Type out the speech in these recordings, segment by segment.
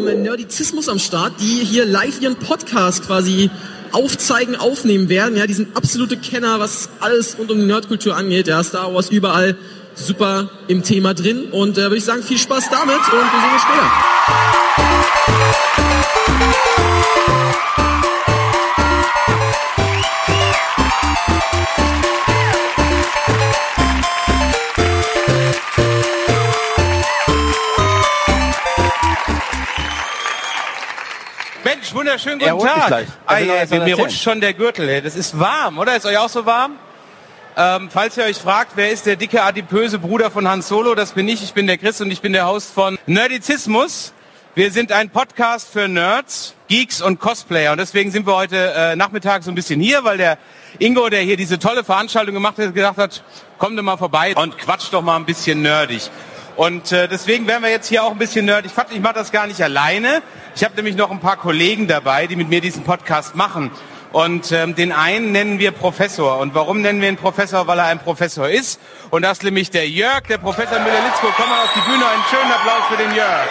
vom Nerdizismus am Start, die hier live ihren Podcast quasi aufzeigen, aufnehmen werden. Ja, die sind absolute Kenner, was alles rund um die Nerdkultur angeht. Ja, Star Wars überall super im Thema drin. Und äh, würde ich sagen, viel Spaß damit und wir sehen uns später. Mensch, wunderschönen guten Tag. Ei, ei, mir, mir rutscht schon der Gürtel. Das ist warm, oder? Ist euch auch so warm? Ähm, falls ihr euch fragt, wer ist der dicke, adipöse Bruder von Hans Solo, das bin ich. Ich bin der Chris und ich bin der Host von Nerdizismus. Wir sind ein Podcast für Nerds, Geeks und Cosplayer. Und deswegen sind wir heute äh, Nachmittag so ein bisschen hier, weil der Ingo, der hier diese tolle Veranstaltung gemacht hat, gesagt hat, komm doch mal vorbei und quatsch doch mal ein bisschen nerdig. Und äh, deswegen werden wir jetzt hier auch ein bisschen nerdig. Ich, ich mache das gar nicht alleine. Ich habe nämlich noch ein paar Kollegen dabei, die mit mir diesen Podcast machen. Und ähm, den einen nennen wir Professor. Und warum nennen wir ihn Professor? Weil er ein Professor ist. Und das ist nämlich der Jörg, der Professor Müller-Litzko. Komm mal auf die Bühne, einen schönen Applaus für den Jörg.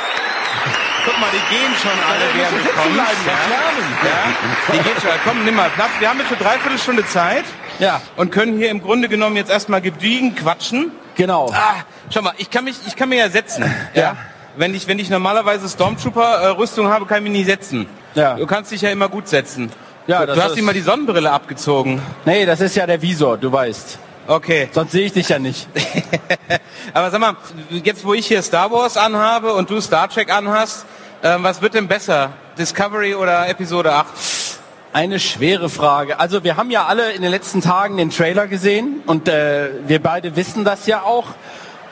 Guck mal, die gehen schon alle, während du kommst. Ja? ja, die gehen schon. Komm, nimm mal Platz. Wir haben jetzt für dreiviertel Stunde Zeit. Ja. Und können hier im Grunde genommen jetzt erstmal gediegen quatschen. Genau. Ah, schau mal, ich kann mich, ich kann mir ja setzen. ja. ja? Wenn ich, wenn ich normalerweise Stormtrooper-Rüstung habe, kann ich mich nie setzen. Ja. Du kannst dich ja immer gut setzen. Ja, du, du hast immer die Sonnenbrille abgezogen. Nee, das ist ja der Visor, du weißt. Okay. Sonst sehe ich dich ja nicht. Aber sag mal, jetzt wo ich hier Star Wars anhabe und du Star Trek anhast, äh, was wird denn besser? Discovery oder Episode 8? Eine schwere Frage. Also wir haben ja alle in den letzten Tagen den Trailer gesehen und äh, wir beide wissen das ja auch.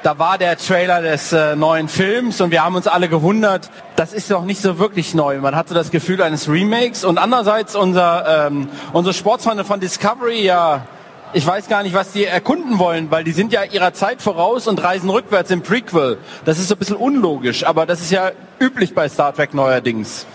Da war der Trailer des äh, neuen Films und wir haben uns alle gewundert, das ist doch nicht so wirklich neu. Man hatte das Gefühl eines Remakes und andererseits unser, ähm, unsere Sportsfreunde von Discovery, ja, ich weiß gar nicht, was die erkunden wollen, weil die sind ja ihrer Zeit voraus und reisen rückwärts im Prequel. Das ist so ein bisschen unlogisch, aber das ist ja üblich bei Star Trek neuerdings.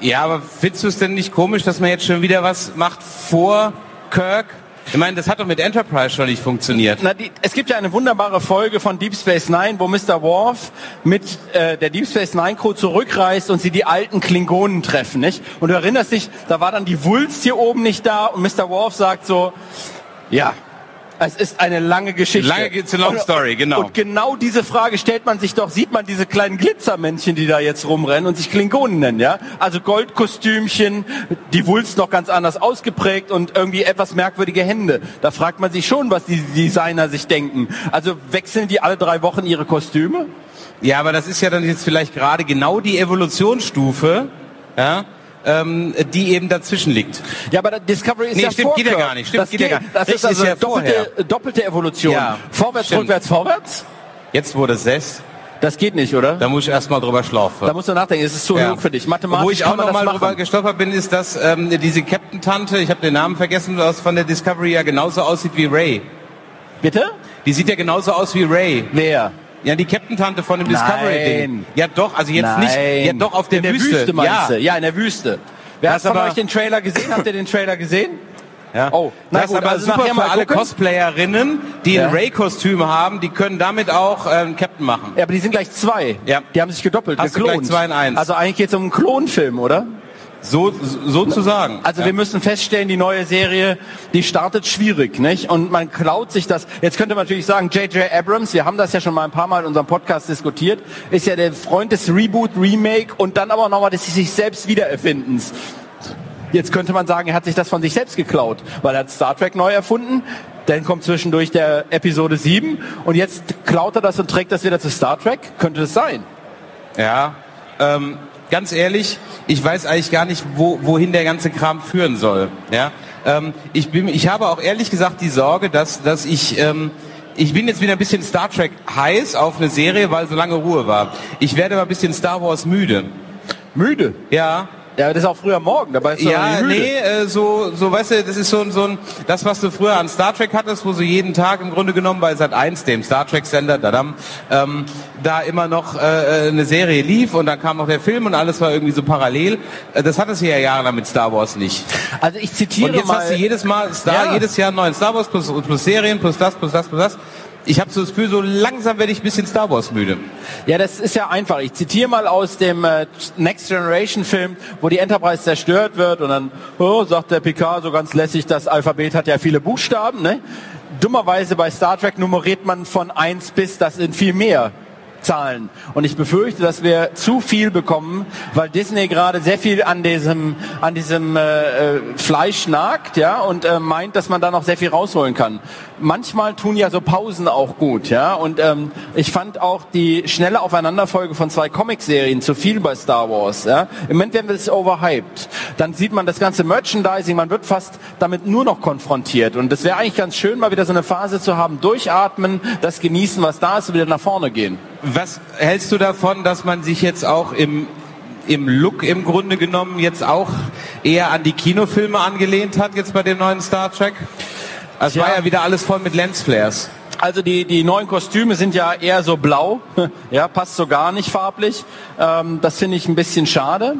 Ja, aber findest du es denn nicht komisch, dass man jetzt schon wieder was macht vor Kirk? Ich meine, das hat doch mit Enterprise schon nicht funktioniert. Na, die, es gibt ja eine wunderbare Folge von Deep Space Nine, wo Mr. Worf mit äh, der Deep Space Nine Crew zurückreist und sie die alten Klingonen treffen, nicht? Und du erinnerst dich, da war dann die Wulst hier oben nicht da und Mr. Worf sagt so, ja, es ist eine lange Geschichte. Lange it's a long story, genau. Und genau diese Frage stellt man sich doch, sieht man diese kleinen Glitzermännchen, die da jetzt rumrennen und sich Klingonen nennen, ja? Also Goldkostümchen, die Wulst noch ganz anders ausgeprägt und irgendwie etwas merkwürdige Hände. Da fragt man sich schon, was die Designer sich denken. Also wechseln die alle drei Wochen ihre Kostüme? Ja, aber das ist ja dann jetzt vielleicht gerade genau die Evolutionsstufe, ja? Ähm, die eben dazwischen liegt. Ja, aber Discovery ist nee, ja stimmt, geht ja gar nicht. Stimmt, das geht, ja gar nicht. Das ist also ist ja doppelte, doppelte Evolution. Ja, vorwärts, stimmt. rückwärts, vorwärts. Jetzt wurde es sechs. Das geht nicht, oder? Da muss ich erstmal drüber schlafen. Da musst du nachdenken, es ist zu ja. hoch für dich. Mathematisch Wo ich auch noch mal drüber gestolpert bin, ist, dass ähm, diese Captain-Tante, ich habe den Namen vergessen, was von der Discovery ja genauso aussieht wie Ray. Bitte? Die sieht ja genauso aus wie Ray. Wer? Ja, die Captain-Tante von dem Discovery-Ding. Ja doch, also jetzt Nein. nicht, ja doch auf der, in der Wüste. Wüste meinst ja. du? Ja, in der Wüste. Wer hat von euch den Trailer gesehen? Habt ihr den Trailer gesehen? Ja. Oh, das gut, ist aber also super für alle. Cosplayerinnen, die ja. ein Ray-Kostüm haben, die können damit auch äh, einen Captain machen. Ja, aber die sind gleich zwei. Ja. Die haben sich gedoppelt, Hast geklont. Du gleich zwei in eins. Also eigentlich geht es um einen Klonfilm, oder? So, sozusagen. Also ja. wir müssen feststellen, die neue Serie, die startet schwierig, nicht? Und man klaut sich das. Jetzt könnte man natürlich sagen, J.J. Abrams, wir haben das ja schon mal ein paar Mal in unserem Podcast diskutiert, ist ja der Freund des Reboot, Remake und dann aber nochmal des sich selbst wiedererfindens. Jetzt könnte man sagen, er hat sich das von sich selbst geklaut, weil er hat Star Trek neu erfunden, dann kommt zwischendurch der Episode 7 und jetzt klaut er das und trägt das wieder zu Star Trek? Könnte es sein? Ja, ähm, ganz ehrlich, ich weiß eigentlich gar nicht, wo, wohin der ganze Kram führen soll. Ja, ähm, ich bin, ich habe auch ehrlich gesagt die Sorge, dass, dass ich ähm, ich bin jetzt wieder ein bisschen Star Trek heiß auf eine Serie, weil so lange Ruhe war. Ich werde mal ein bisschen Star Wars müde. Müde? Ja, ja, das ist auch früher morgen, dabei ist Ja, nee, äh, so, so, weißt du, das ist so, so ein, das, was du früher an Star Trek hattest, wo so jeden Tag im Grunde genommen bei Sat 1, dem Star Trek Sender, dadam, ähm, da immer noch äh, eine Serie lief und dann kam noch der Film und alles war irgendwie so parallel. Äh, das hattest du ja jahrelang mit Star Wars nicht. Also ich zitiere Und jetzt mal, hast du jedes Mal Star, ja. jedes Jahr einen neuen Star Wars plus, plus Serien, plus das, plus das, plus das. Ich habe so das Gefühl, so langsam werde ich ein bisschen Star Wars müde. Ja, das ist ja einfach. Ich zitiere mal aus dem äh, Next Generation Film, wo die Enterprise zerstört wird und dann oh, sagt der Picard so ganz lässig, das Alphabet hat ja viele Buchstaben. Ne? Dummerweise bei Star Trek nummeriert man von eins bis, das sind viel mehr. Zahlen. Und ich befürchte, dass wir zu viel bekommen, weil Disney gerade sehr viel an diesem, an diesem äh, äh, Fleisch nagt, ja, und äh, meint, dass man da noch sehr viel rausholen kann. Manchmal tun ja so Pausen auch gut, ja. Und ähm, ich fand auch die schnelle Aufeinanderfolge von zwei Comicserien zu viel bei Star Wars. Ja. Im Moment werden wir es overhyped. Dann sieht man das ganze Merchandising, man wird fast damit nur noch konfrontiert. Und es wäre eigentlich ganz schön, mal wieder so eine Phase zu haben, durchatmen, das genießen, was da ist und wieder nach vorne gehen. Was hältst du davon, dass man sich jetzt auch im im Look im Grunde genommen jetzt auch eher an die Kinofilme angelehnt hat, jetzt bei dem neuen Star Trek? Es war ja wieder alles voll mit Lensflares. Also die, die neuen Kostüme sind ja eher so blau, ja, passt so gar nicht farblich. Ähm, das finde ich ein bisschen schade.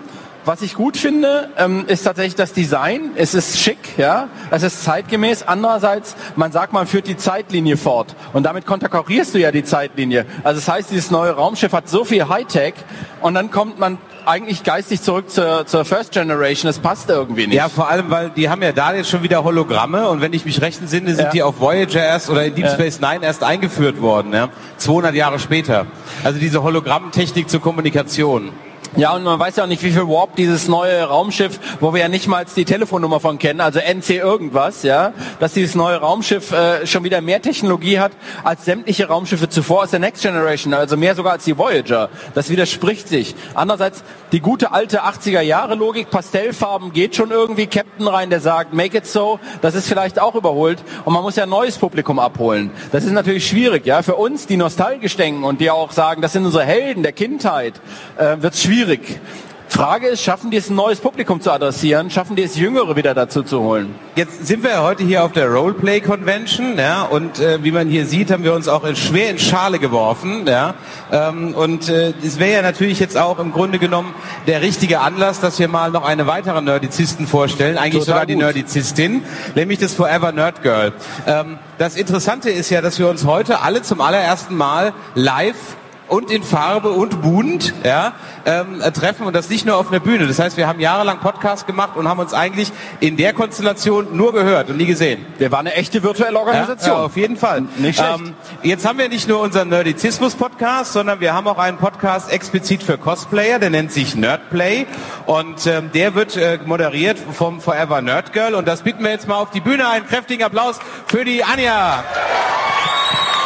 Was ich gut finde, ähm, ist tatsächlich das Design. Es ist schick, ja, es ist zeitgemäß. Andererseits, man sagt, man führt die Zeitlinie fort und damit konterkarierst du ja die Zeitlinie. Also das heißt, dieses neue Raumschiff hat so viel Hightech und dann kommt man eigentlich geistig zurück zur, zur First Generation. Das passt irgendwie nicht. Ja, vor allem, weil die haben ja da jetzt schon wieder Hologramme und wenn ich mich recht entsinne, sind ja. die auf Voyager erst oder in Deep Space Nine erst eingeführt worden, ja, 200 Jahre später. Also diese Hologrammtechnik zur Kommunikation. Ja, und man weiß ja auch nicht, wie viel Warp dieses neue Raumschiff, wo wir ja nicht mal die Telefonnummer von kennen, also NC irgendwas, ja, dass dieses neue Raumschiff äh, schon wieder mehr Technologie hat als sämtliche Raumschiffe zuvor aus der Next Generation, also mehr sogar als die Voyager. Das widerspricht sich. Andererseits, die gute alte 80er Jahre Logik, Pastellfarben geht schon irgendwie, Captain rein, der sagt, make it so, das ist vielleicht auch überholt und man muss ja ein neues Publikum abholen. Das ist natürlich schwierig, ja, für uns, die nostalgisch denken und die auch sagen, das sind unsere Helden der Kindheit, äh, wird schwierig schwierig. Frage ist, schaffen die es, ein neues Publikum zu adressieren? Schaffen die es, Jüngere wieder dazu zu holen? Jetzt sind wir ja heute hier auf der Roleplay Convention, ja, und äh, wie man hier sieht, haben wir uns auch schwer in Schale geworfen, ja, ähm, und äh, es wäre ja natürlich jetzt auch im Grunde genommen der richtige Anlass, dass wir mal noch eine weitere Nerdizisten vorstellen, eigentlich Total sogar die Nerdizistin, nämlich das Forever Nerd Girl. Ähm, das Interessante ist ja, dass wir uns heute alle zum allerersten Mal live und in Farbe und bunt ja, ähm, treffen und das nicht nur auf einer Bühne. Das heißt, wir haben jahrelang Podcast gemacht und haben uns eigentlich in der Konstellation nur gehört und nie gesehen. Der war eine echte virtuelle Organisation. Ja, ja auf jeden Fall. Nicht schlecht. Ähm, jetzt haben wir nicht nur unseren Nerdizismus-Podcast, sondern wir haben auch einen Podcast explizit für Cosplayer, der nennt sich Nerdplay und ähm, der wird äh, moderiert vom Forever Nerd Girl und das bitten wir jetzt mal auf die Bühne. Einen kräftigen Applaus für die Anja.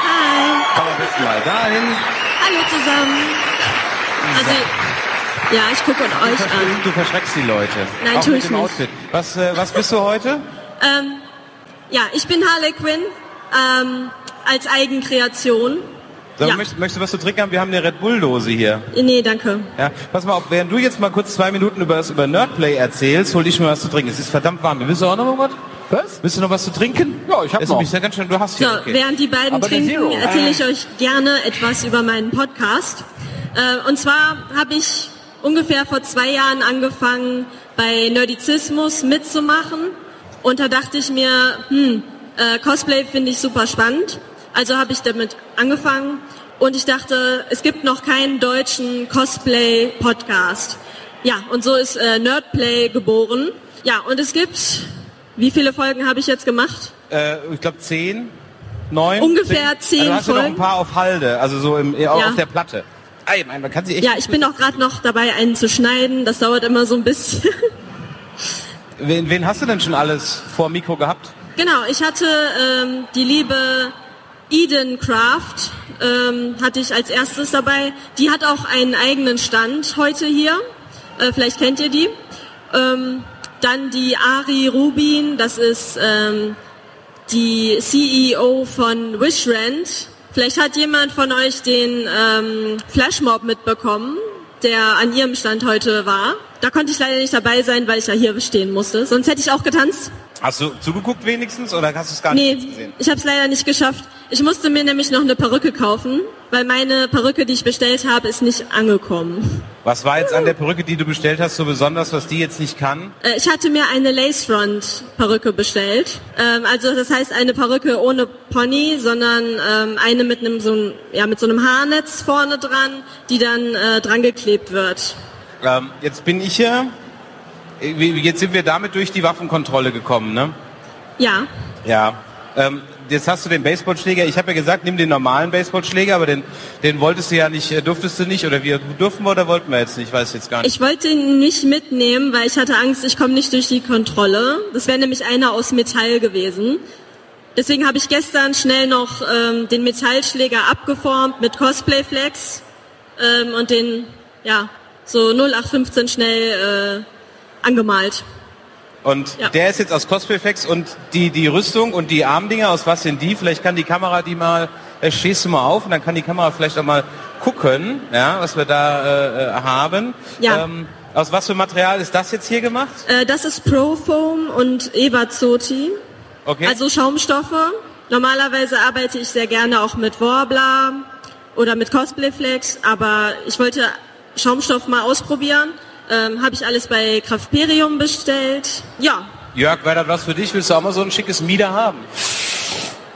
Hi. Komm ein bisschen mal dahin. Hallo zusammen. Also, ja, ich gucke euch an. Du verschreckst die Leute. Nein, tue ich nicht. Outfit. Was, äh, was bist du heute? Ähm, ja, ich bin Harley Quinn ähm, als Eigenkreation. So, ja. möchtest, möchtest, du was zu trinken haben? Wir haben eine Red Bull-Dose hier. Nee, danke. Ja, pass mal auf, während du jetzt mal kurz zwei Minuten über das über Nerdplay erzählst, hol ich mir was zu trinken. Es ist verdammt warm. Willst du auch noch mal was? Was? Willst du noch was zu trinken? Ja, ich habe noch. Ja ganz schön, du hast hier. So, okay. während die beiden Aber trinken, erzähle ich euch gerne etwas über meinen Podcast. Äh, und zwar habe ich ungefähr vor zwei Jahren angefangen, bei Nerdizismus mitzumachen. Und da dachte ich mir, hm, äh, Cosplay finde ich super spannend. Also habe ich damit angefangen. Und ich dachte, es gibt noch keinen deutschen Cosplay-Podcast. Ja, und so ist äh, Nerdplay geboren. Ja, und es gibt wie viele Folgen habe ich jetzt gemacht? Äh, ich glaube zehn, neun. Ungefähr zehn, zehn also hast Folgen. Du noch ein paar auf Halde, also so im, ja. auf der Platte. Ey, man kann sie echt ja, ich bin auch gerade noch dabei, einen zu schneiden. Das dauert immer so ein bisschen. wen, wen hast du denn schon alles vor Mikro gehabt? Genau, ich hatte ähm, die liebe Eden Craft, ähm, hatte ich als erstes dabei. Die hat auch einen eigenen Stand heute hier. Äh, vielleicht kennt ihr die. Ähm, dann die Ari Rubin, das ist ähm, die CEO von Wishrent. Vielleicht hat jemand von euch den ähm, Flashmob mitbekommen, der an ihrem Stand heute war. Da konnte ich leider nicht dabei sein, weil ich ja hier stehen musste. Sonst hätte ich auch getanzt. Hast du zugeguckt wenigstens oder hast du es gar nee, nicht gesehen? ich habe es leider nicht geschafft. Ich musste mir nämlich noch eine Perücke kaufen, weil meine Perücke, die ich bestellt habe, ist nicht angekommen. Was war jetzt an der Perücke, die du bestellt hast, so besonders, was die jetzt nicht kann? Äh, ich hatte mir eine Lace Front Perücke bestellt. Ähm, also das heißt eine Perücke ohne Pony, sondern ähm, eine mit einem so ja mit so einem Haarnetz vorne dran, die dann äh, dran geklebt wird. Ähm, jetzt bin ich ja. Jetzt sind wir damit durch die Waffenkontrolle gekommen, ne? Ja. Ja. Ähm, jetzt hast du den Baseballschläger. Ich habe ja gesagt, nimm den normalen Baseballschläger, aber den, den wolltest du ja nicht, äh, durftest du nicht oder wir durften wir oder wollten wir jetzt nicht? Ich weiß jetzt gar nicht. Ich wollte ihn nicht mitnehmen, weil ich hatte Angst, ich komme nicht durch die Kontrolle. Das wäre nämlich einer aus Metall gewesen. Deswegen habe ich gestern schnell noch ähm, den Metallschläger abgeformt mit Cosplay Flex ähm, und den ja so 0815 schnell äh, angemalt. Und ja. der ist jetzt aus Cosplayflex und die, die Rüstung und die Armdinger, aus was sind die? Vielleicht kann die Kamera die mal, äh, stehst du mal auf und dann kann die Kamera vielleicht auch mal gucken, ja, was wir da äh, äh haben. Ja. Ähm, aus was für Material ist das jetzt hier gemacht? Äh, das ist Profoam und Evazoti. Okay. Also Schaumstoffe. Normalerweise arbeite ich sehr gerne auch mit Warbler oder mit Cosplayflex, aber ich wollte Schaumstoff mal ausprobieren ähm, Habe ich alles bei Kraftperium bestellt. Ja. Jörg, wäre das was für dich? Willst du auch mal so ein schickes Mieder haben?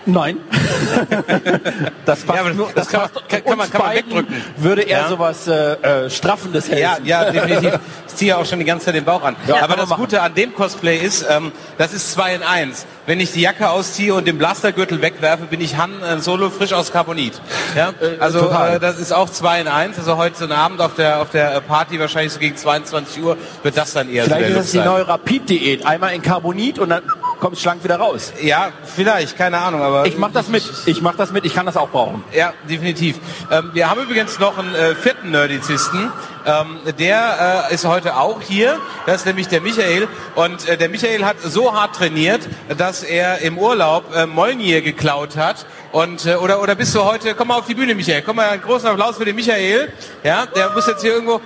Nein. das passt ja, nur, das, das kann, kann, kann, man, kann man wegdrücken. Würde er ja. sowas äh, äh, Straffendes helfen. Ja, ja, definitiv. Ich ziehe auch schon die ganze Zeit den Bauch an. Ja, Aber das Gute an dem Cosplay ist, ähm, das ist zwei in eins. Wenn ich die Jacke ausziehe und den Blastergürtel wegwerfe, bin ich Han äh, Solo frisch aus Carbonit. Ja? Äh, also äh, das ist auch zwei in eins. Also heute Abend auf der auf der Party wahrscheinlich so gegen 22 Uhr wird das dann eher Vielleicht so ist das die neue Rapid-Diät. Einmal in Carbonit und dann kommt schlank wieder raus. Ja, vielleicht, keine Ahnung, aber ich mache das mit. Ich mache das mit. Ich kann das auch brauchen. Ja, definitiv. Ähm, wir haben übrigens noch einen äh, vierten Nerdizisten. Ähm, der äh, ist heute auch hier. Das ist nämlich der Michael. Und äh, der Michael hat so hart trainiert, dass er im Urlaub äh, Molnir geklaut hat. Und äh, oder oder bist du heute? Komm mal auf die Bühne, Michael. Komm mal, einen großen Applaus für den Michael. Ja, der muss jetzt hier irgendwo.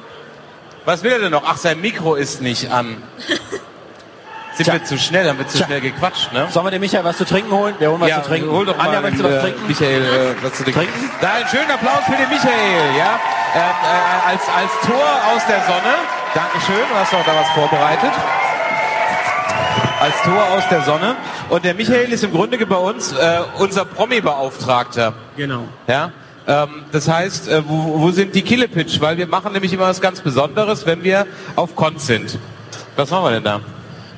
Was will er denn noch? Ach, sein Mikro ist nicht an. Sind Tja. wir zu schnell, haben wir zu Tja. schnell gequatscht, ne? Sollen wir dem Michael was zu trinken holen? Wir holen was ja, zu trinken. Hol doch mal Anja, möchtest du was trinken? Michael, äh, was zu trinken. Da einen schönen Applaus für den Michael, ja? Äh, äh, als, als Tor aus der Sonne. Dankeschön, du hast auch da was vorbereitet. Als Tor aus der Sonne. Und der Michael ist im Grunde bei uns äh, unser Promi-Beauftragter. Genau. Ja? Ähm, das heißt, äh, wo, wo sind die Killepitch? Weil wir machen nämlich immer was ganz Besonderes, wenn wir auf Cons sind. Was machen wir denn da?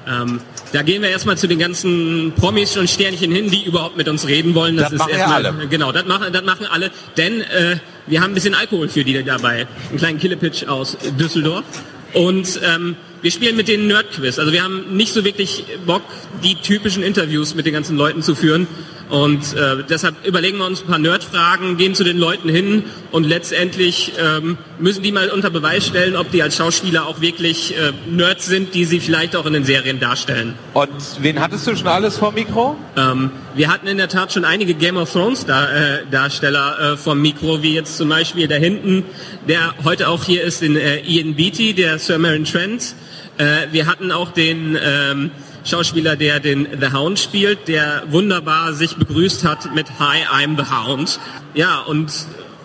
Ähm, da gehen wir erstmal zu den ganzen Promis und Sternchen hin, die überhaupt mit uns reden wollen. Das, das machen erstmal, alle. Genau, das machen, das machen alle. Denn äh, wir haben ein bisschen Alkohol für die dabei. Einen kleinen Killepitch aus Düsseldorf. Und ähm, wir spielen mit den Nerdquiz. Also wir haben nicht so wirklich Bock, die typischen Interviews mit den ganzen Leuten zu führen, und äh, deshalb überlegen wir uns ein paar Nerdfragen, gehen zu den Leuten hin und letztendlich ähm, müssen die mal unter Beweis stellen, ob die als Schauspieler auch wirklich äh, Nerds sind, die sie vielleicht auch in den Serien darstellen. Und wen hattest du schon alles vor Mikro? Ähm, wir hatten in der Tat schon einige Game of Thrones Dar äh, Darsteller äh, vom Mikro, wie jetzt zum Beispiel da hinten, der heute auch hier ist, den äh, Ian Beatty, der Sir Marin Trent. Äh, wir hatten auch den ähm, Schauspieler, der den The Hound spielt, der wunderbar sich begrüßt hat mit Hi, I'm the Hound. Ja, und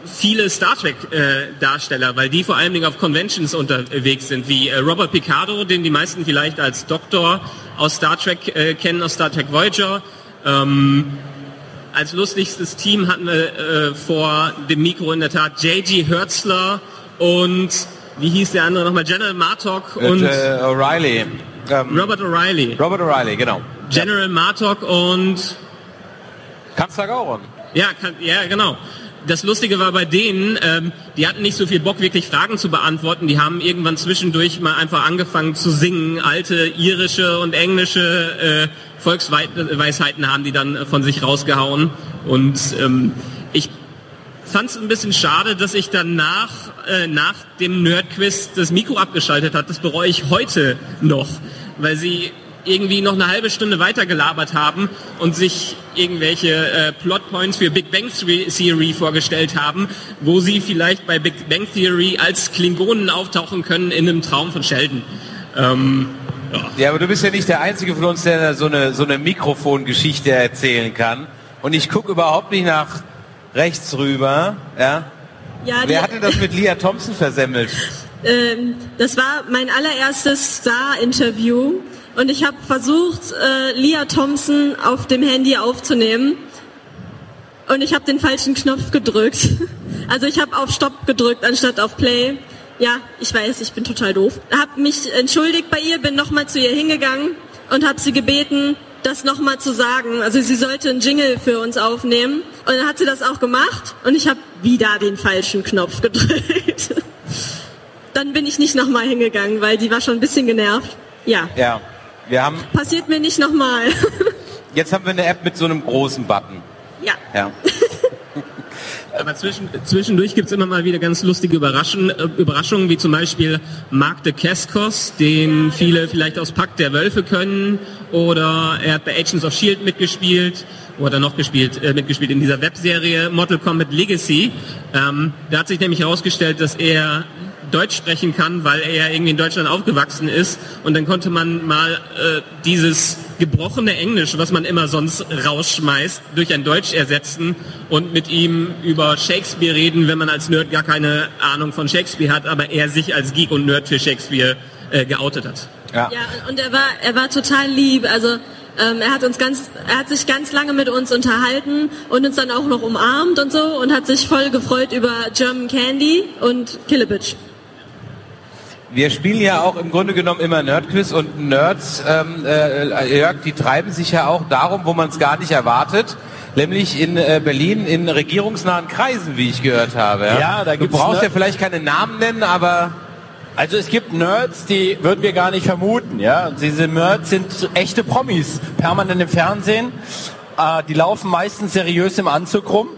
viele Star Trek äh, Darsteller, weil die vor allen Dingen auf Conventions unterwegs sind, wie äh, Robert Picardo, den die meisten vielleicht als Doktor aus Star Trek äh, kennen, aus Star Trek Voyager. Ähm, als lustigstes Team hatten wir äh, vor dem Mikro in der Tat J.G. Hertzler und wie hieß der andere nochmal? General Martok und äh, O'Reilly. Ähm, Robert O'Reilly. Robert O'Reilly, genau. General. Martok und Kanzler Gauron. Ja, kann, ja, genau. Das Lustige war bei denen, ähm, die hatten nicht so viel Bock, wirklich Fragen zu beantworten. Die haben irgendwann zwischendurch mal einfach angefangen zu singen. Alte irische und englische äh, Volksweisheiten haben die dann von sich rausgehauen. Und ähm, ich fand es ein bisschen schade, dass ich danach, äh, nach dem Nerdquiz das Mikro abgeschaltet hat. Das bereue ich heute noch, weil sie irgendwie noch eine halbe Stunde weiter gelabert haben und sich irgendwelche äh, Plotpoints für Big Bang Theory vorgestellt haben, wo sie vielleicht bei Big Bang Theory als Klingonen auftauchen können in einem Traum von Sheldon. Ähm, ja. ja, aber du bist ja nicht der Einzige von uns, der so eine, so eine Mikrofongeschichte erzählen kann. Und ich gucke überhaupt nicht nach rechts rüber, ja. ja Wer hatte das mit Leah Thompson versemmelt? Ähm, das war mein allererstes Star-Interview und ich habe versucht, äh, Leah Thompson auf dem Handy aufzunehmen und ich habe den falschen Knopf gedrückt. Also ich habe auf Stopp gedrückt anstatt auf Play. Ja, ich weiß, ich bin total doof. Habe mich entschuldigt bei ihr, bin nochmal zu ihr hingegangen und habe sie gebeten, das nochmal zu sagen. Also sie sollte einen Jingle für uns aufnehmen. Und dann hat sie das auch gemacht und ich habe wieder den falschen Knopf gedrückt. Dann bin ich nicht nochmal hingegangen, weil die war schon ein bisschen genervt. Ja. Ja. Wir haben. Passiert mir nicht nochmal. Jetzt haben wir eine App mit so einem großen Button. Ja. Ja. Aber zwischen, zwischendurch gibt's immer mal wieder ganz lustige Überraschungen, äh, Überraschungen wie zum Beispiel Mark de Keskos, den viele vielleicht aus Pakt der Wölfe können, oder er hat bei Agents of S.H.I.E.L.D. mitgespielt, oder noch gespielt, äh, mitgespielt in dieser Webserie Mortal Kombat Legacy. Ähm, da hat sich nämlich herausgestellt, dass er Deutsch sprechen kann, weil er ja irgendwie in Deutschland aufgewachsen ist. Und dann konnte man mal äh, dieses gebrochene Englisch, was man immer sonst rausschmeißt, durch ein Deutsch ersetzen und mit ihm über Shakespeare reden, wenn man als Nerd gar keine Ahnung von Shakespeare hat, aber er sich als Geek und Nerd für Shakespeare äh, geoutet hat. Ja. ja, und er war, er war total lieb. Also ähm, er hat uns ganz, er hat sich ganz lange mit uns unterhalten und uns dann auch noch umarmt und so und hat sich voll gefreut über German Candy und Killebitch wir spielen ja auch im Grunde genommen immer Nerdquiz und Nerds, ähm, äh, Jörg, die treiben sich ja auch darum, wo man es gar nicht erwartet, nämlich in äh, Berlin in regierungsnahen Kreisen, wie ich gehört habe. Ja, ja da gibt's Du brauchst ja vielleicht keine Namen nennen, aber also es gibt Nerds, die würden wir gar nicht vermuten, ja. Diese Nerds sind echte Promis, permanent im Fernsehen. Äh, die laufen meistens seriös im Anzug rum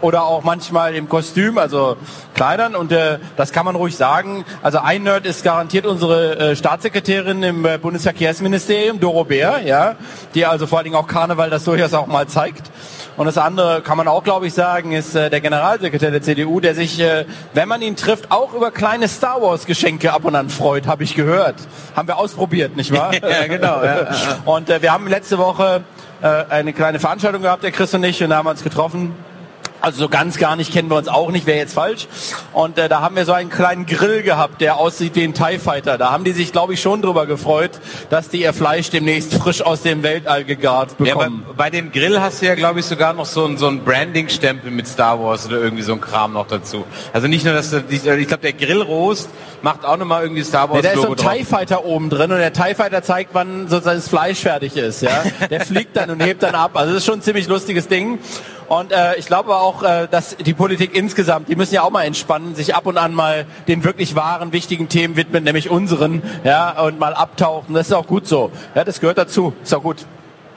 oder auch manchmal im Kostüm, also Kleidern. Und äh, das kann man ruhig sagen. Also ein Nerd ist garantiert unsere äh, Staatssekretärin im äh, Bundesverkehrsministerium, Doro Bär, ja, die also vor allen Dingen auch Karneval das durchaus auch mal zeigt. Und das andere kann man auch, glaube ich, sagen, ist äh, der Generalsekretär der CDU, der sich, äh, wenn man ihn trifft, auch über kleine Star Wars Geschenke ab und an freut, habe ich gehört. Haben wir ausprobiert, nicht wahr? ja, genau. Ja. Und äh, wir haben letzte Woche äh, eine kleine Veranstaltung gehabt, der Chris und ich, und da haben wir uns getroffen also so ganz gar nicht kennen wir uns auch nicht, wäre jetzt falsch. Und äh, da haben wir so einen kleinen Grill gehabt, der aussieht wie ein TIE Fighter. Da haben die sich, glaube ich, schon drüber gefreut, dass die ihr Fleisch demnächst frisch aus dem Weltall gegart bekommen. Ja, bei, bei, dem Grill hast du ja, glaube ich, sogar noch so, ein, so ein Branding-Stempel mit Star Wars oder irgendwie so ein Kram noch dazu. Also nicht nur, dass du, ich glaube, der Grillrost macht auch nochmal irgendwie Star Wars. Ja, da ist so ein TIE Fighter oben drin und der TIE Fighter zeigt, wann sozusagen das Fleisch fertig ist. Ja? Der fliegt dann und hebt dann ab. Also das ist schon ein ziemlich lustiges Ding. Und äh, ich glaube auch, äh, dass die Politik insgesamt, die müssen ja auch mal entspannen, sich ab und an mal den wirklich wahren, wichtigen Themen widmen, nämlich unseren, ja, und mal abtauchen. Das ist auch gut so. Ja, das gehört dazu. Ist auch gut.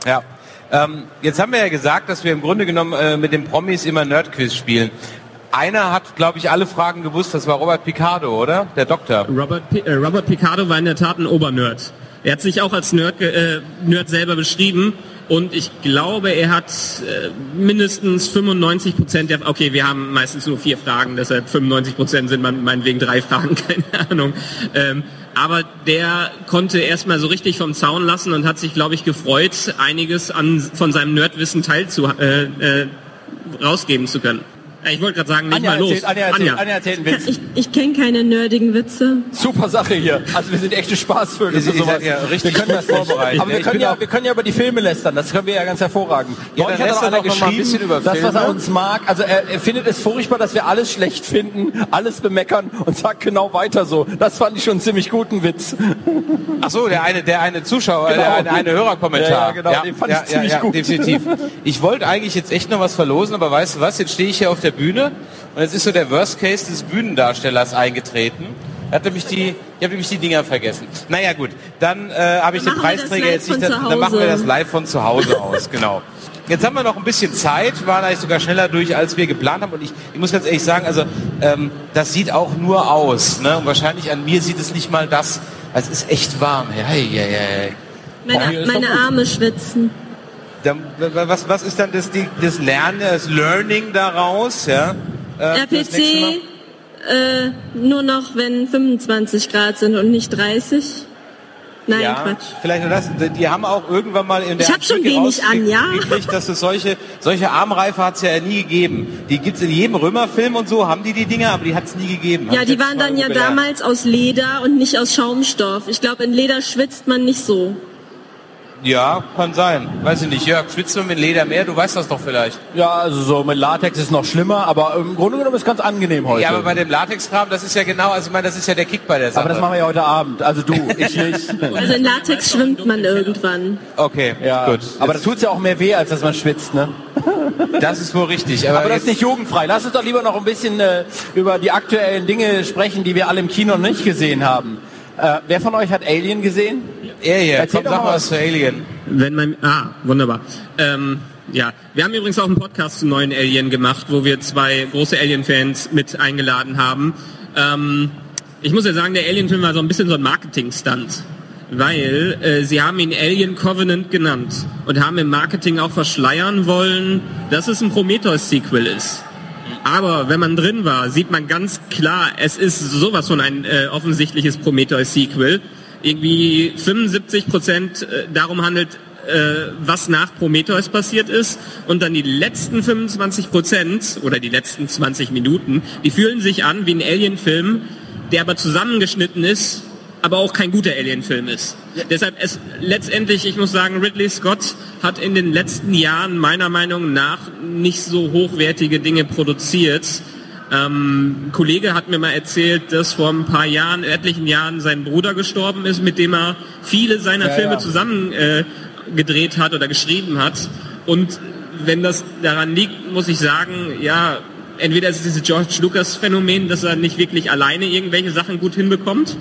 Ja. Ähm, jetzt haben wir ja gesagt, dass wir im Grunde genommen äh, mit den Promis immer Nerdquiz spielen. Einer hat, glaube ich, alle Fragen gewusst. Das war Robert Picardo, oder? Der Doktor. Robert, P äh, Robert Picardo war in der Tat ein Obernerd. Er hat sich auch als Nerd, äh, Nerd selber beschrieben und ich glaube, er hat äh, mindestens 95 Prozent der, okay, wir haben meistens nur vier Fragen, deshalb 95 Prozent sind man, meinetwegen drei Fragen, keine Ahnung. Ähm, aber der konnte erstmal so richtig vom Zaun lassen und hat sich, glaube ich, gefreut, einiges an, von seinem Nerdwissen teil zu, äh, äh, rausgeben zu können. Ich wollte gerade sagen, nicht Anja mal los. Erzählt, Anja, erzählt, Anja. Anja erzählt einen Witz. Ich, ich kenne keine nerdigen Witze. Super Sache hier. Also wir sind echte Spaßvögel für sowas. Ja, richtig wir können das vorbereiten. Aber wir können, ja, wir können ja über die Filme lästern. Das können wir ja ganz hervorragend. Ja, Neulich hat auch einer geschrieben, das, was er uns mag. Also er, er findet es furchtbar, dass wir alles schlecht finden, alles bemeckern und sagt genau weiter so. Das fand ich schon einen ziemlich guten Witz. Ach so, der eine, der eine Zuschauer, genau. der eine, eine Hörerkommentar. Ja, ja, genau. Ja, den fand ich ziemlich gut. Definitiv. Ich wollte eigentlich jetzt echt noch was verlosen, aber weißt du was? Jetzt stehe ich hier auf der Bühne und jetzt ist so der Worst Case des Bühnendarstellers eingetreten. Er hat nämlich die, ich habe nämlich die Dinger vergessen. Naja gut, dann äh, habe ich den Preisträger jetzt nicht, dann, dann machen wir das live von zu Hause aus, genau. Jetzt haben wir noch ein bisschen Zeit, waren eigentlich sogar schneller durch, als wir geplant haben. Und ich, ich muss ganz ehrlich sagen, also ähm, das sieht auch nur aus. Ne? Und wahrscheinlich an mir sieht es nicht mal das. Es ist echt warm. Hey, hey, hey. Meine, meine Arme schwitzen. Dann, was, was ist dann das, das Lernen, das Learning daraus? Ja? Äh, RPC äh, nur noch, wenn 25 Grad sind und nicht 30. Nein, ja, Quatsch. Vielleicht nur das. Die haben auch irgendwann mal in der Ich habe schon wenig an, ja. Gekriegt, dass es solche solche Armreife hat es ja nie gegeben. Die gibt's in jedem Römerfilm und so haben die die Dinger, aber die hat es nie gegeben. Ja, die waren dann ja gelernt. damals aus Leder und nicht aus Schaumstoff. Ich glaube, in Leder schwitzt man nicht so. Ja, kann sein. Weiß ich nicht. Jörg, schwitzt du mit Leder mehr? Du weißt das doch vielleicht. Ja, also so mit Latex ist noch schlimmer, aber im Grunde genommen ist es ganz angenehm heute. Ja, aber bei dem Latex-Kram, das ist ja genau, also ich meine, das ist ja der Kick bei der Sache. Aber das machen wir ja heute Abend. Also du, ich nicht. Also in Latex schwimmt man irgendwann. Okay, ja. gut. Aber das tut ja auch mehr weh, als dass man schwitzt, ne? Das ist wohl richtig. Aber, aber das ist nicht jugendfrei. Lass uns doch lieber noch ein bisschen äh, über die aktuellen Dinge sprechen, die wir alle im Kino nicht gesehen haben. Äh, wer von euch hat Alien gesehen? Alien, Erzähl komm, sag mal was zu Alien. Wenn mein, ah, wunderbar. Ähm, ja, wir haben übrigens auch einen Podcast zum neuen Alien gemacht, wo wir zwei große Alien-Fans mit eingeladen haben. Ähm, ich muss ja sagen, der Alien-Film war so ein bisschen so ein Marketing-Stunt, weil äh, sie haben ihn Alien Covenant genannt und haben im Marketing auch verschleiern wollen, dass es ein Prometheus-Sequel ist. Aber wenn man drin war, sieht man ganz klar, es ist sowas von ein äh, offensichtliches Prometheus-Sequel. Irgendwie 75 Prozent äh, darum handelt, äh, was nach Prometheus passiert ist. Und dann die letzten 25 Prozent oder die letzten 20 Minuten, die fühlen sich an wie ein Alien-Film, der aber zusammengeschnitten ist aber auch kein guter Alien-Film ist. Ja. Deshalb es letztendlich, ich muss sagen, Ridley Scott hat in den letzten Jahren meiner Meinung nach nicht so hochwertige Dinge produziert. Ähm, ein Kollege hat mir mal erzählt, dass vor ein paar Jahren, etlichen Jahren, sein Bruder gestorben ist, mit dem er viele seiner ja, Filme ja. zusammen äh, gedreht hat oder geschrieben hat. Und wenn das daran liegt, muss ich sagen, ja, entweder ist es dieses George Lucas Phänomen, dass er nicht wirklich alleine irgendwelche Sachen gut hinbekommt,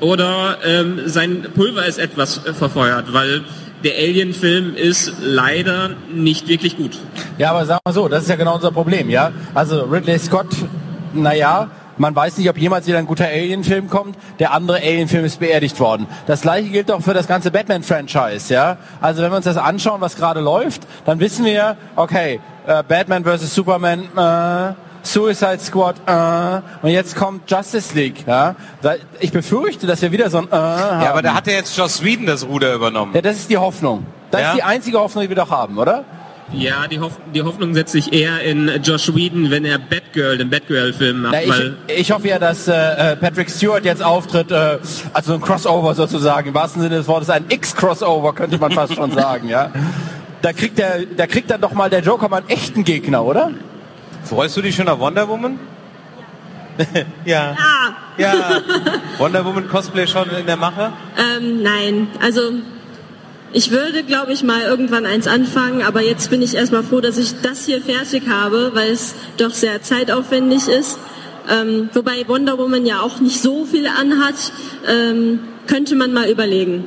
oder ähm, sein Pulver ist etwas äh, verfeuert, weil der Alien-Film ist leider nicht wirklich gut. Ja, aber sagen wir so, das ist ja genau unser Problem, ja. Also Ridley Scott, naja, man weiß nicht, ob jemals wieder ein guter Alien-Film kommt. Der andere Alien-Film ist beerdigt worden. Das gleiche gilt auch für das ganze Batman-Franchise, ja. Also wenn wir uns das anschauen, was gerade läuft, dann wissen wir, okay, äh, Batman vs. Superman, äh, Suicide Squad, äh, und jetzt kommt Justice League. Ja? Ich befürchte, dass wir wieder so ein äh, haben. Ja, aber da hat ja jetzt Joss Whedon das Ruder übernommen. Ja, das ist die Hoffnung. Das ja? ist die einzige Hoffnung, die wir doch haben, oder? Ja, die, Hoff die Hoffnung setzt sich eher in Josh Whedon, wenn er Batgirl, den Batgirl-Film macht. Na, ich, ich, hoffe ja, dass äh, äh, Patrick Stewart jetzt auftritt, äh, also ein Crossover sozusagen, im wahrsten Sinne des Wortes, ein X-Crossover könnte man fast schon sagen, ja. Da kriegt, der, da kriegt dann doch mal der Joker mal einen echten Gegner, oder? Freust du dich schon auf Wonder Woman? ja. ja. Ja. Wonder Woman Cosplay schon in der Mache? Ähm, nein, also ich würde, glaube ich, mal irgendwann eins anfangen, aber jetzt bin ich erstmal froh, dass ich das hier fertig habe, weil es doch sehr zeitaufwendig ist. Ähm, wobei Wonder Woman ja auch nicht so viel anhat, ähm, könnte man mal überlegen.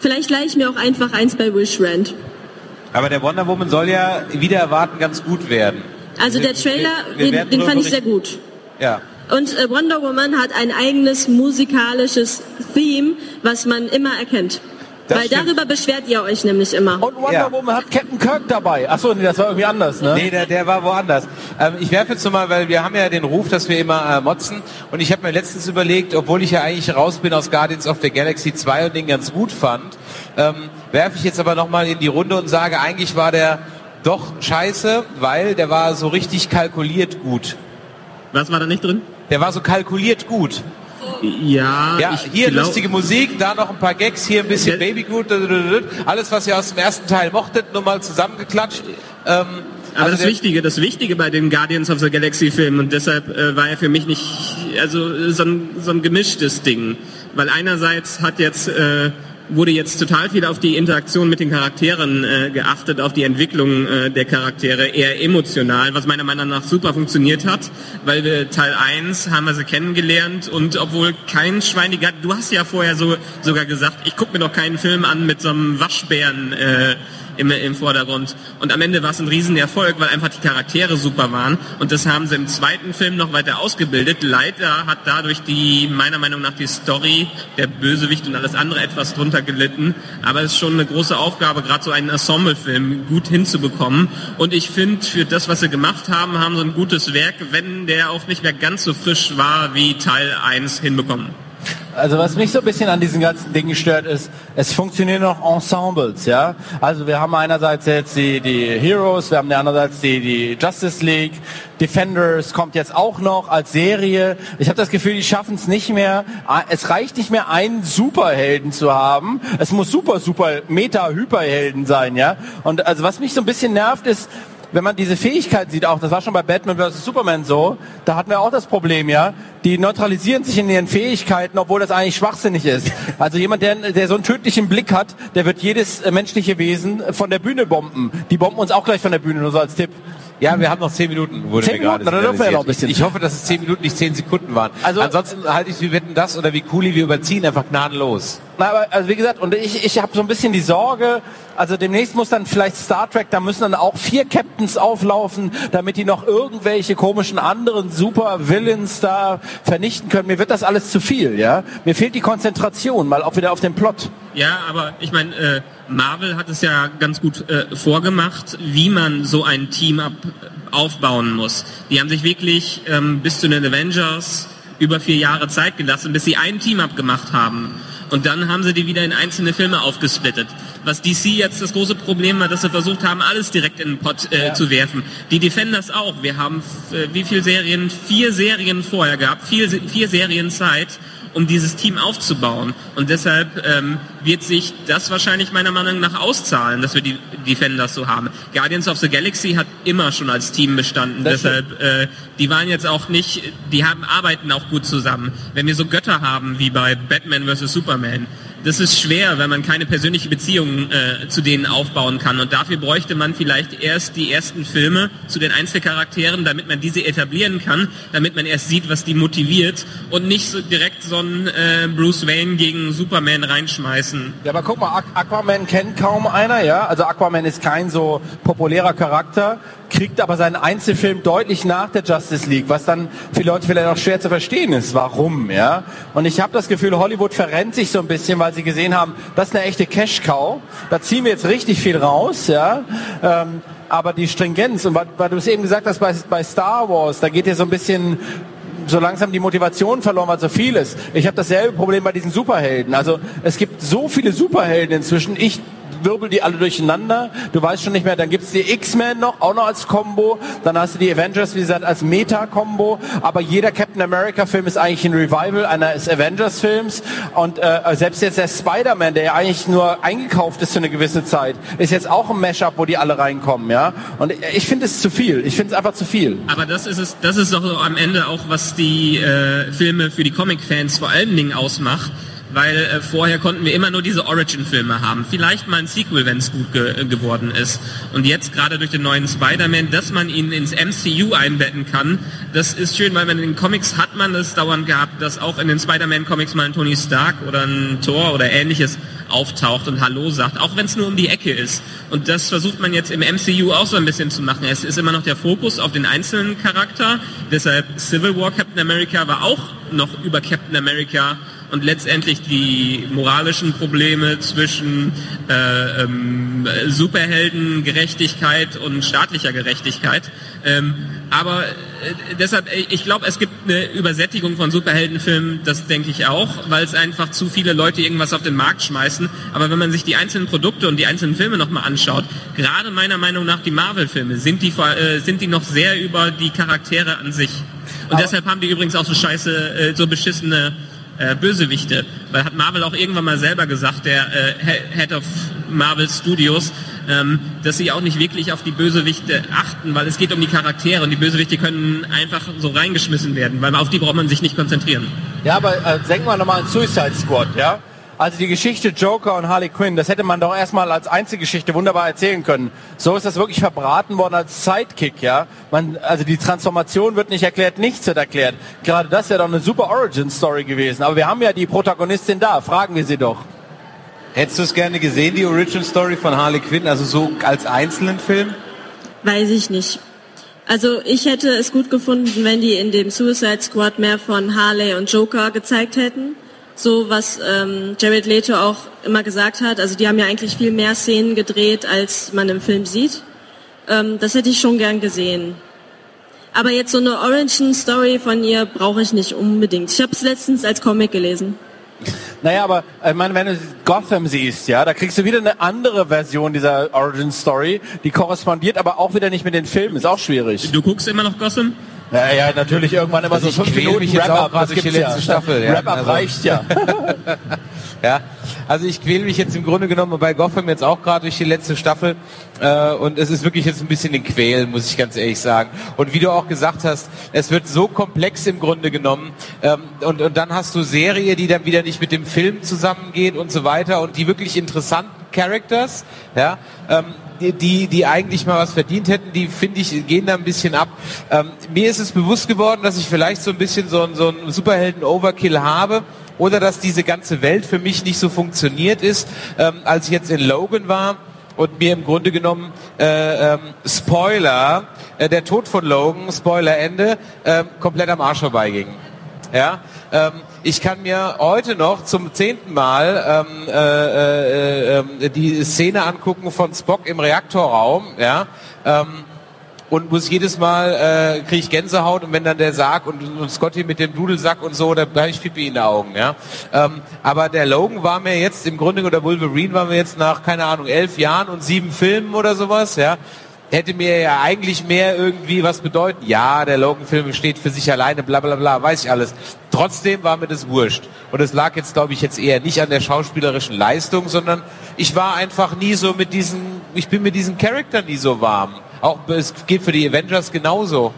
Vielleicht leihe ich mir auch einfach eins bei Wish Rent. Aber der Wonder Woman soll ja wieder erwarten ganz gut werden. Also der Trailer, wir, wir den, den fand ich sehr gut. Ja. Und äh, Wonder Woman hat ein eigenes musikalisches Theme, was man immer erkennt. Das Weil stimmt. darüber beschwert ihr euch nämlich immer. Und Wonder ja. Woman hat Captain Kirk dabei. Achso, nee, das war irgendwie anders, ne? Nee, der, der war woanders. Ähm, ich werfe jetzt mal, weil wir haben ja den Ruf, dass wir immer äh, motzen. Und ich habe mir letztens überlegt, obwohl ich ja eigentlich raus bin aus Guardians of the Galaxy 2 und den ganz gut fand, ähm, werfe ich jetzt aber nochmal in die Runde und sage, eigentlich war der doch scheiße, weil der war so richtig kalkuliert gut. Was war da nicht drin? Der war so kalkuliert gut. Ja, ja hier glaub... lustige Musik, da noch ein paar Gags, hier ein bisschen Babygut, alles was ihr aus dem ersten Teil mochtet, nur mal zusammengeklatscht. Ähm, aber also das Wichtige, das Wichtige bei den Guardians of the Galaxy Filmen und deshalb äh, war er für mich nicht, also so ein, so ein gemischtes Ding, weil einerseits hat jetzt äh, wurde jetzt total viel auf die Interaktion mit den Charakteren äh, geachtet, auf die Entwicklung äh, der Charaktere, eher emotional, was meiner Meinung nach super funktioniert hat, weil wir Teil 1 haben wir sie kennengelernt und obwohl kein Schweiniger, du hast ja vorher so sogar gesagt, ich gucke mir doch keinen Film an mit so einem Waschbären äh, im, im Vordergrund. Und am Ende war es ein Riesenerfolg, weil einfach die Charaktere super waren. Und das haben sie im zweiten Film noch weiter ausgebildet. Leider hat dadurch die, meiner Meinung nach, die Story, der Bösewicht und alles andere etwas drunter gelitten. Aber es ist schon eine große Aufgabe, gerade so einen Ensemble-Film gut hinzubekommen. Und ich finde, für das, was sie gemacht haben, haben sie ein gutes Werk, wenn der auch nicht mehr ganz so frisch war wie Teil 1 hinbekommen. Also was mich so ein bisschen an diesen ganzen Dingen stört, ist, es funktionieren noch Ensembles, ja. Also wir haben einerseits jetzt die, die Heroes, wir haben andererseits die, die Justice League, Defenders kommt jetzt auch noch als Serie. Ich habe das Gefühl, die schaffen es nicht mehr. Es reicht nicht mehr, einen Superhelden zu haben. Es muss super, super Meta-Hyperhelden sein, ja. Und also was mich so ein bisschen nervt, ist, wenn man diese Fähigkeit sieht, auch das war schon bei Batman vs. Superman so, da hatten wir auch das Problem, ja, die neutralisieren sich in ihren Fähigkeiten, obwohl das eigentlich schwachsinnig ist. Also jemand, der, der so einen tödlichen Blick hat, der wird jedes äh, menschliche Wesen von der Bühne bomben. Die bomben uns auch gleich von der Bühne, nur so als Tipp. Ja, wir haben noch zehn Minuten, wurde zehn mir Minuten, gerade dann wir noch ein bisschen. Ich, ich hoffe, dass es zehn Minuten, nicht zehn Sekunden waren. Also, Ansonsten halte ich es wie Wetten das oder wie Cooley, wir überziehen einfach gnadenlos. Na, aber also wie gesagt, und ich, ich habe so ein bisschen die Sorge, also demnächst muss dann vielleicht Star Trek, da müssen dann auch vier Captains auflaufen, damit die noch irgendwelche komischen anderen Super Villains da vernichten können. Mir wird das alles zu viel, ja. Mir fehlt die Konzentration, mal auch wieder auf den Plot. Ja, aber ich meine, äh, Marvel hat es ja ganz gut äh, vorgemacht, wie man so ein Team-Up aufbauen muss. Die haben sich wirklich ähm, bis zu den Avengers über vier Jahre Zeit gelassen, bis sie ein Team-Up gemacht haben. Und dann haben sie die wieder in einzelne Filme aufgesplittet. Was DC jetzt das große Problem war, dass sie versucht haben, alles direkt in den Pott äh, ja. zu werfen. Die Defenders auch. Wir haben äh, wie viele Serien? Vier Serien vorher gehabt, vier, vier Serien Zeit um dieses Team aufzubauen. Und deshalb ähm, wird sich das wahrscheinlich meiner Meinung nach auszahlen, dass wir die Defenders so haben. Guardians of the Galaxy hat immer schon als Team bestanden. Das deshalb, äh, die waren jetzt auch nicht, die haben arbeiten auch gut zusammen. Wenn wir so Götter haben wie bei Batman vs. Superman, das ist schwer, wenn man keine persönliche Beziehung äh, zu denen aufbauen kann. Und dafür bräuchte man vielleicht erst die ersten Filme zu den Einzelcharakteren, damit man diese etablieren kann, damit man erst sieht, was die motiviert und nicht so direkt so einen äh, Bruce Wayne gegen Superman reinschmeißen. Ja, aber guck mal, Aquaman kennt kaum einer, ja. Also Aquaman ist kein so populärer Charakter kriegt aber seinen Einzelfilm deutlich nach der Justice League, was dann für Leute vielleicht auch schwer zu verstehen ist. Warum, ja? Und ich habe das Gefühl, Hollywood verrennt sich so ein bisschen, weil sie gesehen haben, das ist eine echte Cash-Cow. Da ziehen wir jetzt richtig viel raus, ja? Ähm, aber die Stringenz, und weil, du es eben gesagt hast bei, bei Star Wars, da geht ja so ein bisschen so langsam die Motivation verloren, weil so viel ist. Ich habe dasselbe Problem bei diesen Superhelden. Also es gibt so viele Superhelden inzwischen. Ich wirbel die alle durcheinander. Du weißt schon nicht mehr, dann gibt's die X-Men noch, auch noch als Combo. Dann hast du die Avengers, wie gesagt, als Meta-Combo. Aber jeder Captain America-Film ist eigentlich ein Revival eines Avengers-Films. Und äh, selbst jetzt der Spider-Man, der ja eigentlich nur eingekauft ist für eine gewisse Zeit, ist jetzt auch ein Mashup, wo die alle reinkommen. ja. Und ich finde es zu viel. Ich finde es einfach zu viel. Aber das ist es, das ist doch am Ende auch, was die äh, Filme für die Comic-Fans vor allen Dingen ausmacht weil äh, vorher konnten wir immer nur diese Origin-Filme haben. Vielleicht mal ein Sequel, wenn es gut ge geworden ist. Und jetzt gerade durch den neuen Spider-Man, dass man ihn ins MCU einbetten kann, das ist schön, weil man in den Comics hat man das dauernd gehabt, dass auch in den Spider-Man-Comics mal ein Tony Stark oder ein Thor oder ähnliches auftaucht und Hallo sagt, auch wenn es nur um die Ecke ist. Und das versucht man jetzt im MCU auch so ein bisschen zu machen. Es ist immer noch der Fokus auf den einzelnen Charakter. Deshalb Civil War Captain America war auch noch über Captain America und letztendlich die moralischen Probleme zwischen äh, ähm, Superheldengerechtigkeit und staatlicher Gerechtigkeit. Ähm, aber äh, deshalb, äh, ich glaube, es gibt eine Übersättigung von Superheldenfilmen, das denke ich auch, weil es einfach zu viele Leute irgendwas auf den Markt schmeißen. Aber wenn man sich die einzelnen Produkte und die einzelnen Filme nochmal anschaut, gerade meiner Meinung nach die Marvel-Filme, sind die, äh, sind die noch sehr über die Charaktere an sich. Und aber deshalb haben die übrigens auch so scheiße, äh, so beschissene äh, Bösewichte. Weil hat Marvel auch irgendwann mal selber gesagt, der äh, Head of Marvel Studios, ähm, dass sie auch nicht wirklich auf die Bösewichte achten, weil es geht um die Charaktere und die Bösewichte können einfach so reingeschmissen werden, weil auf die braucht man sich nicht konzentrieren. Ja, aber äh, denken wir nochmal an Suicide Squad, ja? Also die Geschichte Joker und Harley Quinn, das hätte man doch erstmal als Einzelgeschichte wunderbar erzählen können. So ist das wirklich verbraten worden als Sidekick, ja. Man, also die Transformation wird nicht erklärt, nichts wird erklärt. Gerade das wäre doch eine super Origin-Story gewesen. Aber wir haben ja die Protagonistin da, fragen wir sie doch. Hättest du es gerne gesehen, die Origin Story von Harley Quinn, also so als einzelnen Film? Weiß ich nicht. Also ich hätte es gut gefunden, wenn die in dem Suicide Squad mehr von Harley und Joker gezeigt hätten so was ähm, Jared Leto auch immer gesagt hat. Also die haben ja eigentlich viel mehr Szenen gedreht, als man im Film sieht. Ähm, das hätte ich schon gern gesehen. Aber jetzt so eine Origin-Story von ihr brauche ich nicht unbedingt. Ich habe es letztens als Comic gelesen. Naja, aber ich meine, wenn du Gotham siehst, ja, da kriegst du wieder eine andere Version dieser Origin Story, die korrespondiert aber auch wieder nicht mit den Filmen, ist auch schwierig. Du guckst immer noch Gotham? Ja, ja, natürlich irgendwann immer also so fünf Minuten Wrap-Up, das gibt's die letzte ja. Staffel. Ja. Wrap-Up also. reicht ja. ja, also ich quäle mich jetzt im Grunde genommen bei Gotham jetzt auch gerade durch die letzte Staffel äh, und es ist wirklich jetzt ein bisschen den Quälen, muss ich ganz ehrlich sagen. Und wie du auch gesagt hast, es wird so komplex im Grunde genommen ähm, und, und dann hast du Serie, die dann wieder nicht mit dem Film zusammengeht und so weiter und die wirklich interessanten Characters, ja, ähm, die, die eigentlich mal was verdient hätten, die finde ich, gehen da ein bisschen ab. Ähm, mir ist es bewusst geworden, dass ich vielleicht so ein bisschen so, so einen Superhelden-Overkill habe oder dass diese ganze Welt für mich nicht so funktioniert ist, ähm, als ich jetzt in Logan war und mir im Grunde genommen äh, ähm, Spoiler, äh, der Tod von Logan, Spoiler Ende, äh, komplett am Arsch vorbeiging. Ja, ähm, ich kann mir heute noch zum zehnten Mal ähm, äh, äh, äh, die Szene angucken von Spock im Reaktorraum, ja, ähm, und muss jedes Mal äh, kriege ich Gänsehaut und wenn dann der Sarg und, und Scotty mit dem Dudelsack und so, da habe ich Pipi in den Augen, ja. Ähm, aber der Logan war mir jetzt im Grunde oder Wolverine war mir jetzt nach keine Ahnung elf Jahren und sieben Filmen oder sowas, ja hätte mir ja eigentlich mehr irgendwie was bedeuten. Ja, der Logan-Film steht für sich alleine, bla bla bla, weiß ich alles. Trotzdem war mir das wurscht. Und es lag jetzt, glaube ich, jetzt eher nicht an der schauspielerischen Leistung, sondern ich war einfach nie so mit diesen, ich bin mit diesen Charaktern nie so warm. Auch es geht für die Avengers genauso.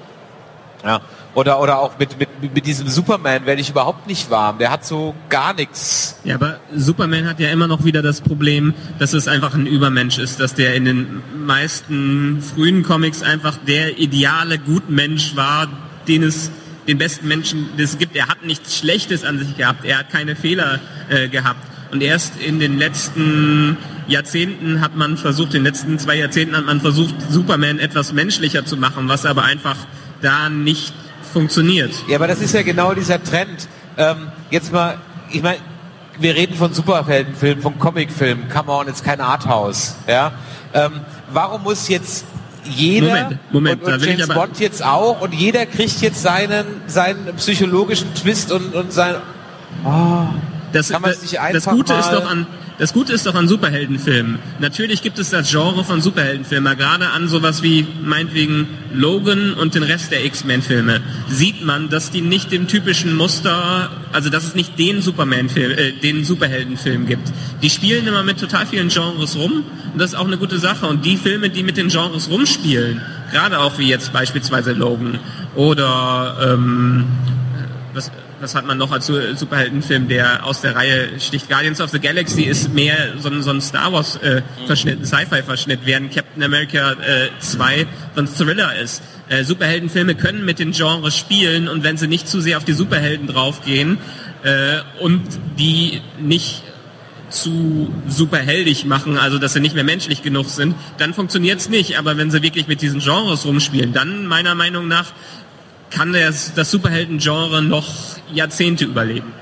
Ja. Oder, oder auch mit, mit, mit diesem Superman werde ich überhaupt nicht warm. Der hat so gar nichts. Ja, aber Superman hat ja immer noch wieder das Problem, dass es einfach ein Übermensch ist, dass der in den meisten frühen Comics einfach der ideale Gutmensch war, den es den besten Menschen das gibt. Er hat nichts Schlechtes an sich gehabt. Er hat keine Fehler äh, gehabt. Und erst in den letzten Jahrzehnten hat man versucht, in den letzten zwei Jahrzehnten hat man versucht, Superman etwas menschlicher zu machen, was aber einfach da nicht funktioniert. Ja, aber das ist ja genau dieser Trend. Ähm, jetzt mal, ich meine, wir reden von Superheldenfilmen, von Comicfilmen. Come on, ist kein Arthouse. Ja? Ähm, warum muss jetzt jeder Moment, Moment, und, und James Bond jetzt auch und jeder kriegt jetzt seinen, seinen psychologischen Twist und, und sein... Oh, das, kann man sich einfach das Gute ist doch an das Gute ist doch an Superheldenfilmen. Natürlich gibt es das Genre von Superheldenfilmen, gerade an sowas wie meinetwegen Logan und den Rest der X-Men-Filme. Sieht man, dass die nicht dem typischen Muster, also dass es nicht den Superman-Film, äh, den Superheldenfilm gibt. Die spielen immer mit total vielen Genres rum und das ist auch eine gute Sache. Und die Filme, die mit den Genres rumspielen, gerade auch wie jetzt beispielsweise Logan oder ähm, was, was hat man noch als Superheldenfilm, der aus der Reihe sticht? Guardians of the Galaxy ist mehr so ein, so ein Star Wars-Verschnitt, äh, ein Sci-Fi-Verschnitt, während Captain America äh, 2 so ein Thriller ist. Äh, Superheldenfilme können mit den Genres spielen und wenn sie nicht zu sehr auf die Superhelden draufgehen äh, und die nicht zu superheldig machen, also dass sie nicht mehr menschlich genug sind, dann funktioniert es nicht. Aber wenn sie wirklich mit diesen Genres rumspielen, dann meiner Meinung nach kann das, das Superhelden-Genre noch Jahrzehnte überleben.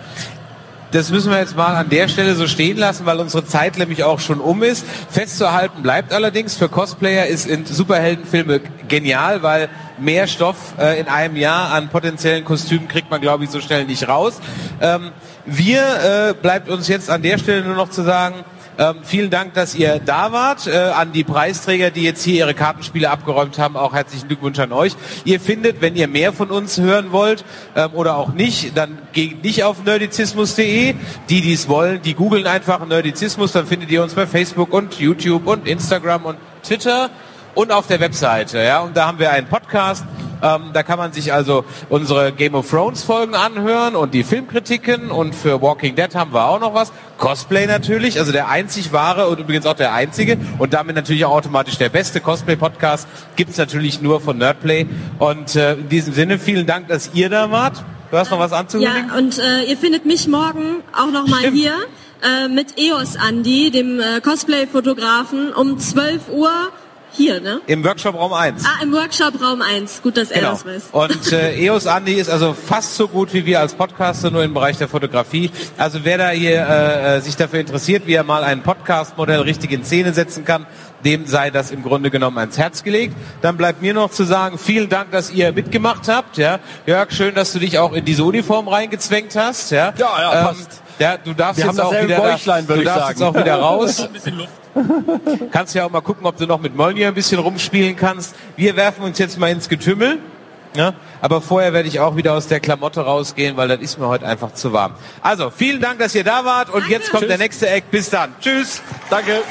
Das müssen wir jetzt mal an der Stelle so stehen lassen, weil unsere Zeit nämlich auch schon um ist. Festzuhalten bleibt allerdings, für Cosplayer ist in Superheldenfilme genial, weil mehr Stoff äh, in einem Jahr an potenziellen Kostümen kriegt man, glaube ich, so schnell nicht raus. Ähm, wir äh, bleibt uns jetzt an der Stelle nur noch zu sagen, ähm, vielen Dank, dass ihr da wart. Äh, an die Preisträger, die jetzt hier ihre Kartenspiele abgeräumt haben, auch herzlichen Glückwunsch an euch. Ihr findet, wenn ihr mehr von uns hören wollt ähm, oder auch nicht, dann geht nicht auf nerdizismus.de. Die, die es wollen, die googeln einfach Nerdizismus, dann findet ihr uns bei Facebook und YouTube und Instagram und Twitter und auf der Webseite. Ja, und da haben wir einen Podcast ähm, da kann man sich also unsere Game of Thrones Folgen anhören und die Filmkritiken und für Walking Dead haben wir auch noch was. Cosplay natürlich, also der einzig wahre und übrigens auch der einzige und damit natürlich auch automatisch der beste Cosplay-Podcast gibt's natürlich nur von Nerdplay. Und äh, in diesem Sinne vielen Dank, dass ihr da wart. Du hast noch was anzukündigen? Ja, und äh, ihr findet mich morgen auch noch mal hier äh, mit EOS Andy, dem äh, Cosplay-Fotografen, um 12 Uhr hier, ne? Im Workshop Raum 1. Ah, im Workshop Raum 1. Gut, dass er genau. das weiß. Und äh, EOS Andy ist also fast so gut wie wir als Podcaster, nur im Bereich der Fotografie. Also wer da hier äh, äh, sich dafür interessiert, wie er mal ein Podcast-Modell richtig in Szene setzen kann, dem sei das im Grunde genommen ans Herz gelegt. Dann bleibt mir noch zu sagen, vielen Dank, dass ihr mitgemacht habt. Ja, Jörg, schön, dass du dich auch in diese Uniform reingezwängt hast. Ja, ja, ja ähm, passt Ja, du darfst Wir jetzt auch wieder, Bäuchlein, du würde ich darfst sagen. jetzt auch wieder raus. Kannst ja auch mal gucken, ob du noch mit Molnir ein bisschen rumspielen kannst. Wir werfen uns jetzt mal ins Getümmel. Ja, aber vorher werde ich auch wieder aus der Klamotte rausgehen, weil das ist mir heute einfach zu warm. Also, vielen Dank, dass ihr da wart und Danke. jetzt kommt Tschüss. der nächste Eck. Bis dann. Tschüss. Danke.